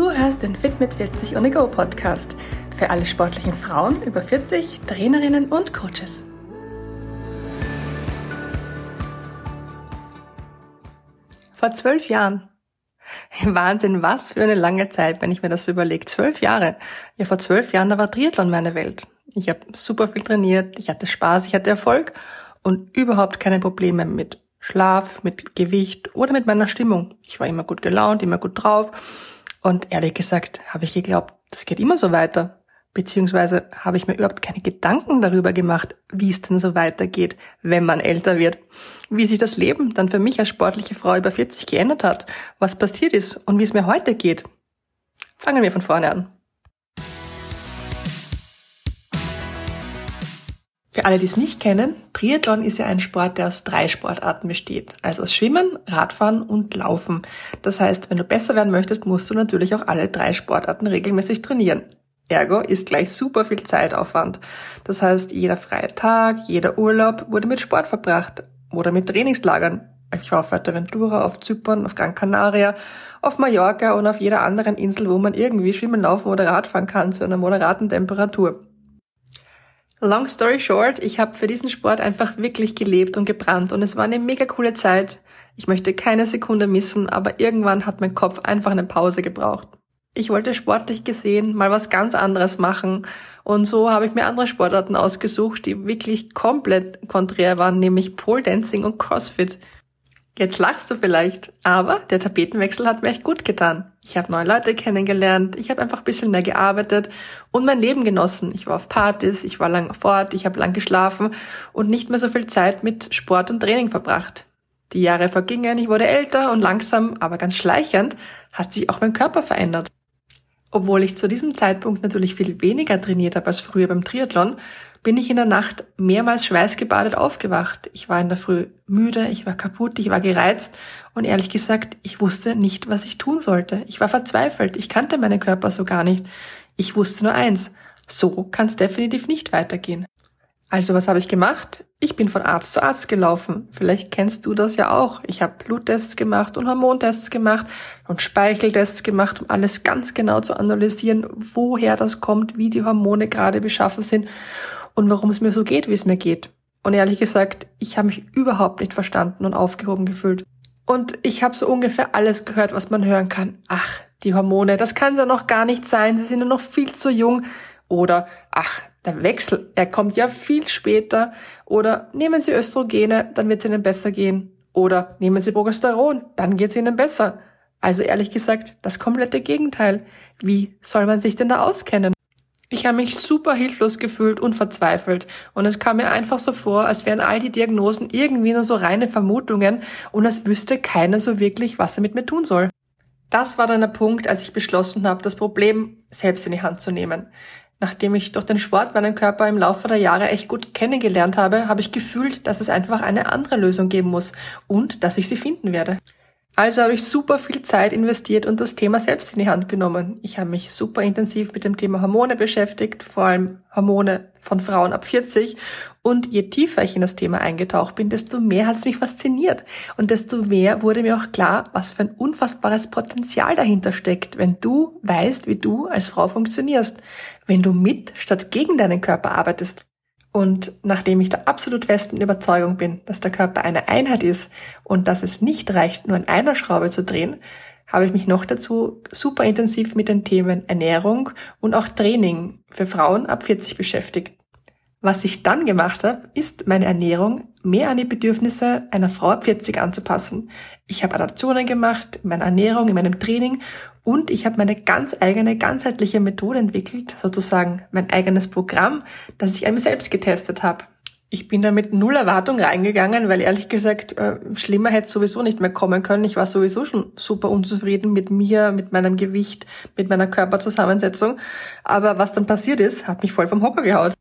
Du hörst den Fit mit 40 on Go Podcast für alle sportlichen Frauen über 40, Trainerinnen und Coaches. Vor zwölf Jahren. Wahnsinn, was für eine lange Zeit, wenn ich mir das so überlege. Zwölf Jahre. Ja, vor zwölf Jahren, da war Triathlon meine Welt. Ich habe super viel trainiert, ich hatte Spaß, ich hatte Erfolg und überhaupt keine Probleme mit Schlaf, mit Gewicht oder mit meiner Stimmung. Ich war immer gut gelaunt, immer gut drauf und ehrlich gesagt habe ich geglaubt, das geht immer so weiter. Beziehungsweise habe ich mir überhaupt keine Gedanken darüber gemacht, wie es denn so weitergeht, wenn man älter wird. Wie sich das Leben dann für mich als sportliche Frau über 40 geändert hat, was passiert ist und wie es mir heute geht. Fangen wir von vorne an. Für alle, die es nicht kennen, Triathlon ist ja ein Sport, der aus drei Sportarten besteht. Also aus Schwimmen, Radfahren und Laufen. Das heißt, wenn du besser werden möchtest, musst du natürlich auch alle drei Sportarten regelmäßig trainieren. Ergo ist gleich super viel Zeitaufwand. Das heißt, jeder freie Tag, jeder Urlaub wurde mit Sport verbracht oder mit Trainingslagern. Ich war auf Fuerteventura, auf Zypern, auf Gran Canaria, auf Mallorca und auf jeder anderen Insel, wo man irgendwie schwimmen, laufen oder Radfahren kann zu einer moderaten Temperatur. Long story short, ich habe für diesen Sport einfach wirklich gelebt und gebrannt und es war eine mega coole Zeit. Ich möchte keine Sekunde missen, aber irgendwann hat mein Kopf einfach eine Pause gebraucht. Ich wollte sportlich gesehen mal was ganz anderes machen und so habe ich mir andere Sportarten ausgesucht, die wirklich komplett konträr waren, nämlich Pole Dancing und CrossFit. Jetzt lachst du vielleicht, aber der Tapetenwechsel hat mir echt gut getan. Ich habe neue Leute kennengelernt, ich habe einfach ein bisschen mehr gearbeitet und mein Leben genossen. Ich war auf Partys, ich war lang fort, ich habe lang geschlafen und nicht mehr so viel Zeit mit Sport und Training verbracht. Die Jahre vergingen, ich wurde älter und langsam, aber ganz schleichend, hat sich auch mein Körper verändert. Obwohl ich zu diesem Zeitpunkt natürlich viel weniger trainiert habe als früher beim Triathlon, bin ich in der Nacht mehrmals schweißgebadet aufgewacht. Ich war in der Früh müde, ich war kaputt, ich war gereizt und ehrlich gesagt, ich wusste nicht, was ich tun sollte. Ich war verzweifelt, ich kannte meinen Körper so gar nicht. Ich wusste nur eins, so kann es definitiv nicht weitergehen. Also was habe ich gemacht? Ich bin von Arzt zu Arzt gelaufen. Vielleicht kennst du das ja auch. Ich habe Bluttests gemacht und Hormontests gemacht und Speicheltests gemacht, um alles ganz genau zu analysieren, woher das kommt, wie die Hormone gerade beschaffen sind und warum es mir so geht, wie es mir geht. Und ehrlich gesagt, ich habe mich überhaupt nicht verstanden und aufgehoben gefühlt. Und ich habe so ungefähr alles gehört, was man hören kann. Ach, die Hormone, das kann ja noch gar nicht sein, sie sind ja noch viel zu jung. Oder, ach, der Wechsel, er kommt ja viel später. Oder nehmen Sie Östrogene, dann wird es Ihnen besser gehen. Oder nehmen Sie Progesteron, dann geht es Ihnen besser. Also ehrlich gesagt, das komplette Gegenteil. Wie soll man sich denn da auskennen? Ich habe mich super hilflos gefühlt und verzweifelt und es kam mir einfach so vor, als wären all die Diagnosen irgendwie nur so reine Vermutungen und als wüsste keiner so wirklich, was er mit mir tun soll. Das war dann der Punkt, als ich beschlossen habe, das Problem selbst in die Hand zu nehmen. Nachdem ich durch den Sport meinen Körper im Laufe der Jahre echt gut kennengelernt habe, habe ich gefühlt, dass es einfach eine andere Lösung geben muss und dass ich sie finden werde. Also habe ich super viel Zeit investiert und das Thema selbst in die Hand genommen. Ich habe mich super intensiv mit dem Thema Hormone beschäftigt, vor allem Hormone von Frauen ab 40. Und je tiefer ich in das Thema eingetaucht bin, desto mehr hat es mich fasziniert. Und desto mehr wurde mir auch klar, was für ein unfassbares Potenzial dahinter steckt, wenn du weißt, wie du als Frau funktionierst. Wenn du mit statt gegen deinen Körper arbeitest. Und nachdem ich der absolut festen Überzeugung bin, dass der Körper eine Einheit ist und dass es nicht reicht, nur an einer Schraube zu drehen, habe ich mich noch dazu super intensiv mit den Themen Ernährung und auch Training für Frauen ab 40 beschäftigt. Was ich dann gemacht habe, ist meine Ernährung mehr an die Bedürfnisse einer Frau ab 40 anzupassen. Ich habe Adaptionen gemacht in meiner Ernährung, in meinem Training und ich habe meine ganz eigene, ganzheitliche Methode entwickelt, sozusagen mein eigenes Programm, das ich an mir selbst getestet habe. Ich bin da mit null Erwartung reingegangen, weil ehrlich gesagt, äh, schlimmer hätte sowieso nicht mehr kommen können. Ich war sowieso schon super unzufrieden mit mir, mit meinem Gewicht, mit meiner Körperzusammensetzung. Aber was dann passiert ist, hat mich voll vom Hocker gehaut.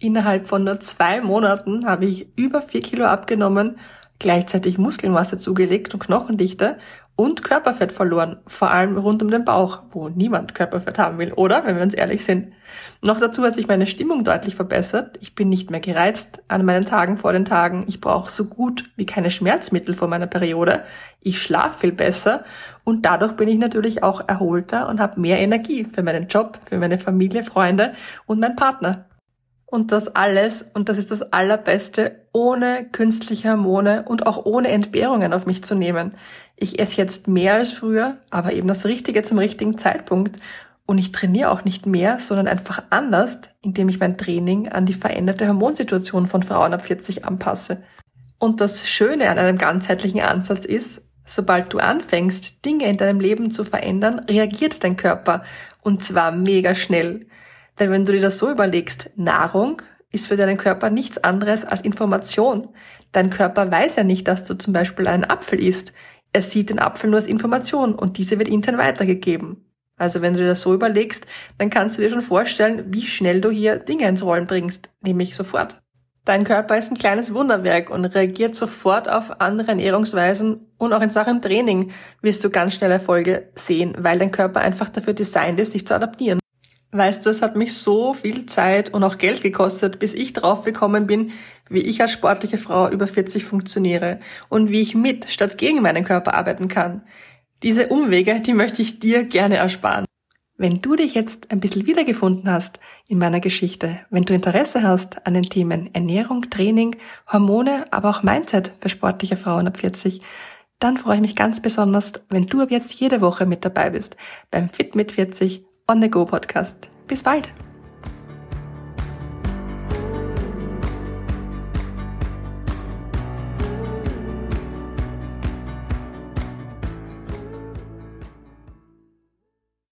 Innerhalb von nur zwei Monaten habe ich über vier Kilo abgenommen, gleichzeitig Muskelmasse zugelegt und Knochendichte und Körperfett verloren, vor allem rund um den Bauch, wo niemand Körperfett haben will, oder? Wenn wir uns ehrlich sind. Noch dazu hat sich meine Stimmung deutlich verbessert. Ich bin nicht mehr gereizt an meinen Tagen vor den Tagen. Ich brauche so gut wie keine Schmerzmittel vor meiner Periode. Ich schlafe viel besser und dadurch bin ich natürlich auch erholter und habe mehr Energie für meinen Job, für meine Familie, Freunde und meinen Partner. Und das alles, und das ist das Allerbeste, ohne künstliche Hormone und auch ohne Entbehrungen auf mich zu nehmen. Ich esse jetzt mehr als früher, aber eben das Richtige zum richtigen Zeitpunkt. Und ich trainiere auch nicht mehr, sondern einfach anders, indem ich mein Training an die veränderte Hormonsituation von Frauen ab 40 anpasse. Und das Schöne an einem ganzheitlichen Ansatz ist, sobald du anfängst, Dinge in deinem Leben zu verändern, reagiert dein Körper. Und zwar mega schnell. Denn wenn du dir das so überlegst, Nahrung ist für deinen Körper nichts anderes als Information. Dein Körper weiß ja nicht, dass du zum Beispiel einen Apfel isst. Er sieht den Apfel nur als Information und diese wird intern weitergegeben. Also wenn du dir das so überlegst, dann kannst du dir schon vorstellen, wie schnell du hier Dinge ins Rollen bringst, nämlich sofort. Dein Körper ist ein kleines Wunderwerk und reagiert sofort auf andere Ernährungsweisen und auch in Sachen Training wirst du ganz schnell Erfolge sehen, weil dein Körper einfach dafür designt ist, sich zu adaptieren. Weißt du, es hat mich so viel Zeit und auch Geld gekostet, bis ich drauf gekommen bin, wie ich als sportliche Frau über 40 funktioniere und wie ich mit statt gegen meinen Körper arbeiten kann. Diese Umwege, die möchte ich dir gerne ersparen. Wenn du dich jetzt ein bisschen wiedergefunden hast in meiner Geschichte, wenn du Interesse hast an den Themen Ernährung, Training, Hormone, aber auch Mindset für sportliche Frauen ab 40, dann freue ich mich ganz besonders, wenn du ab jetzt jede Woche mit dabei bist beim Fit mit 40 On the Go Podcast. Bis bald!